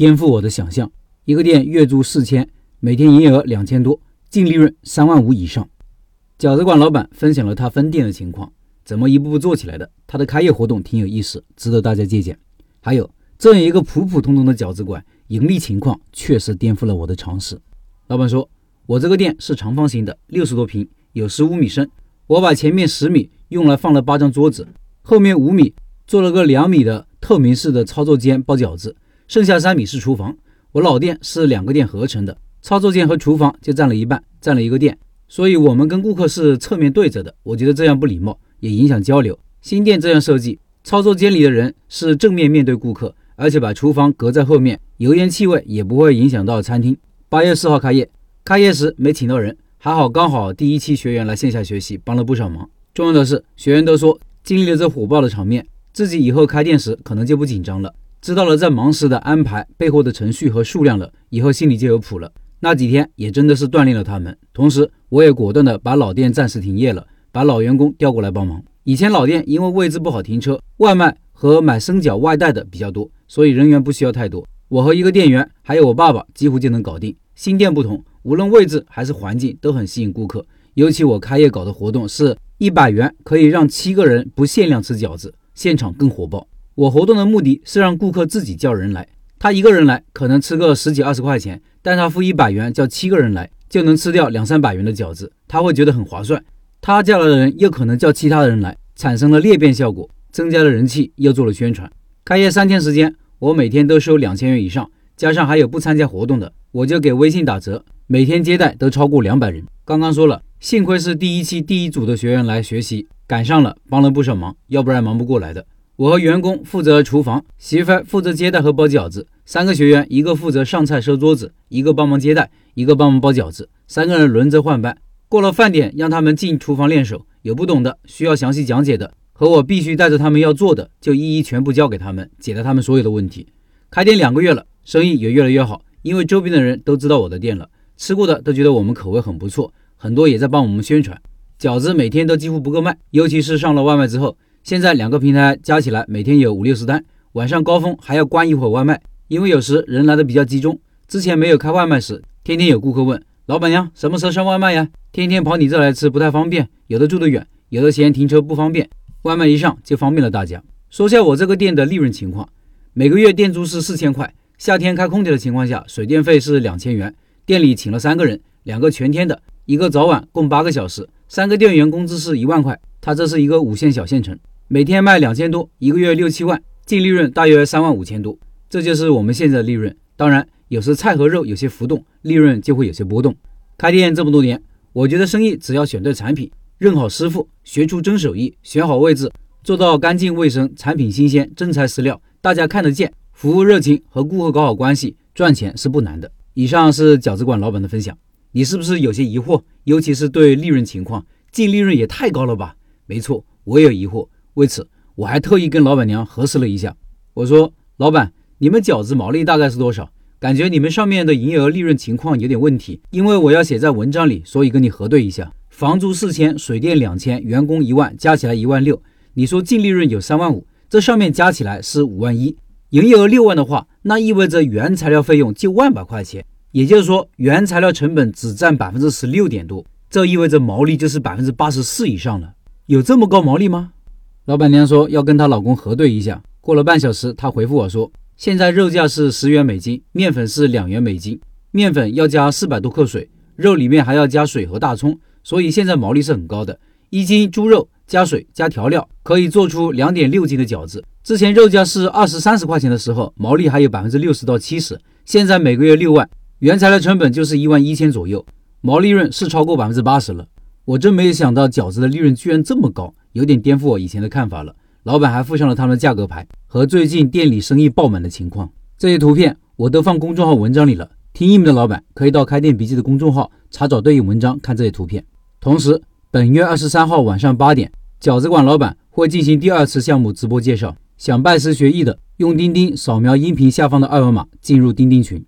颠覆我的想象。一个店月租四千，每天营业额两千多，净利润三万五以上。饺子馆老板分享了他分店的情况，怎么一步步做起来的。他的开业活动挺有意思，值得大家借鉴。还有这样一个普普通通的饺子馆，盈利情况确实颠覆了我的常识。老板说：“我这个店是长方形的，六十多平，有十五米深。我把前面十米用来放了八张桌子，后面五米做了个两米的透明式的操作间包饺子，剩下三米是厨房。我老店是两个店合成的，操作间和厨房就占了一半，占了一个店。”所以，我们跟顾客是侧面对着的，我觉得这样不礼貌，也影响交流。新店这样设计，操作间里的人是正面面对顾客，而且把厨房隔在后面，油烟气味也不会影响到餐厅。八月四号开业，开业时没请到人，还好刚好第一期学员来线下学习，帮了不少忙。重要的是，学员都说经历了这火爆的场面，自己以后开店时可能就不紧张了，知道了在忙时的安排背后的程序和数量了，以后心里就有谱了。那几天也真的是锻炼了他们，同时我也果断的把老店暂时停业了，把老员工调过来帮忙。以前老店因为位置不好停车，外卖和买生饺外带的比较多，所以人员不需要太多，我和一个店员还有我爸爸几乎就能搞定。新店不同，无论位置还是环境都很吸引顾客，尤其我开业搞的活动是一百元可以让七个人不限量吃饺子，现场更火爆。我活动的目的是让顾客自己叫人来。他一个人来可能吃个十几二十块钱，但他付一百元叫七个人来，就能吃掉两三百元的饺子，他会觉得很划算。他叫来的人又可能叫其他的人来，产生了裂变效果，增加了人气，又做了宣传。开业三天时间，我每天都收两千元以上，加上还有不参加活动的，我就给微信打折，每天接待都超过两百人。刚刚说了，幸亏是第一期第一组的学员来学习，赶上了，帮了不少忙，要不然忙不过来的。我和员工负责厨房，媳妇负责接待和包饺子。三个学员，一个负责上菜收桌子，一个帮忙接待，一个帮忙包饺子。三个人轮着换班。过了饭点，让他们进厨房练手。有不懂的，需要详细讲解的，和我必须带着他们要做的，就一一全部交给他们，解答他们所有的问题。开店两个月了，生意也越来越好，因为周边的人都知道我的店了，吃过的都觉得我们口味很不错，很多也在帮我们宣传。饺子每天都几乎不够卖，尤其是上了外卖之后。现在两个平台加起来每天有五六十单，晚上高峰还要关一会儿外卖，因为有时人来的比较集中。之前没有开外卖时，天天有顾客问老板娘什么时候上外卖呀？天天跑你这来吃不太方便，有的住得远，有的嫌停车不方便，外卖一上就方便了大家。说下我这个店的利润情况，每个月店租是四千块，夏天开空调的情况下，水电费是两千元。店里请了三个人，两个全天的，一个早晚共八个小时，三个店员工资是一万块。他这是一个五线小县城。每天卖两千多，一个月六七万，净利润大约三万五千多，这就是我们现在的利润。当然，有时菜和肉有些浮动，利润就会有些波动。开店这么多年，我觉得生意只要选对产品，认好师傅，学出真手艺，选好位置，做到干净卫生，产品新鲜，真材实料，大家看得见，服务热情，和顾客搞好关系，赚钱是不难的。以上是饺子馆老板的分享，你是不是有些疑惑？尤其是对利润情况，净利润也太高了吧？没错，我也有疑惑。为此，我还特意跟老板娘核实了一下。我说：“老板，你们饺子毛利大概是多少？感觉你们上面的营业额利润情况有点问题，因为我要写在文章里，所以跟你核对一下。房租四千，水电两千，员工一万，加起来一万六。你说净利润有三万五，这上面加起来是五万一。营业额六万的话，那意味着原材料费用就万把块钱，也就是说原材料成本只占百分之十六点多，这意味着毛利就是百分之八十四以上了。有这么高毛利吗？”老板娘说要跟她老公核对一下。过了半小时，她回复我说：“现在肉价是十元美金，面粉是两元美金，面粉要加四百多克水，肉里面还要加水和大葱，所以现在毛利是很高的。一斤猪肉加水加调料可以做出两点六斤的饺子。之前肉价是二十三十块钱的时候，毛利还有百分之六十到七十。现在每个月六万，原材料成本就是一万一千左右，毛利润是超过百分之八十了。我真没有想到饺子的利润居然这么高。”有点颠覆我以前的看法了。老板还附上了他们的价格牌和最近店里生意爆满的情况，这些图片我都放公众号文章里了。听音频的老板可以到开店笔记的公众号查找对应文章看这些图片。同时，本月二十三号晚上八点，饺子馆老板会进行第二次项目直播介绍。想拜师学艺的，用钉钉扫描音频下方的二维码进入钉钉群。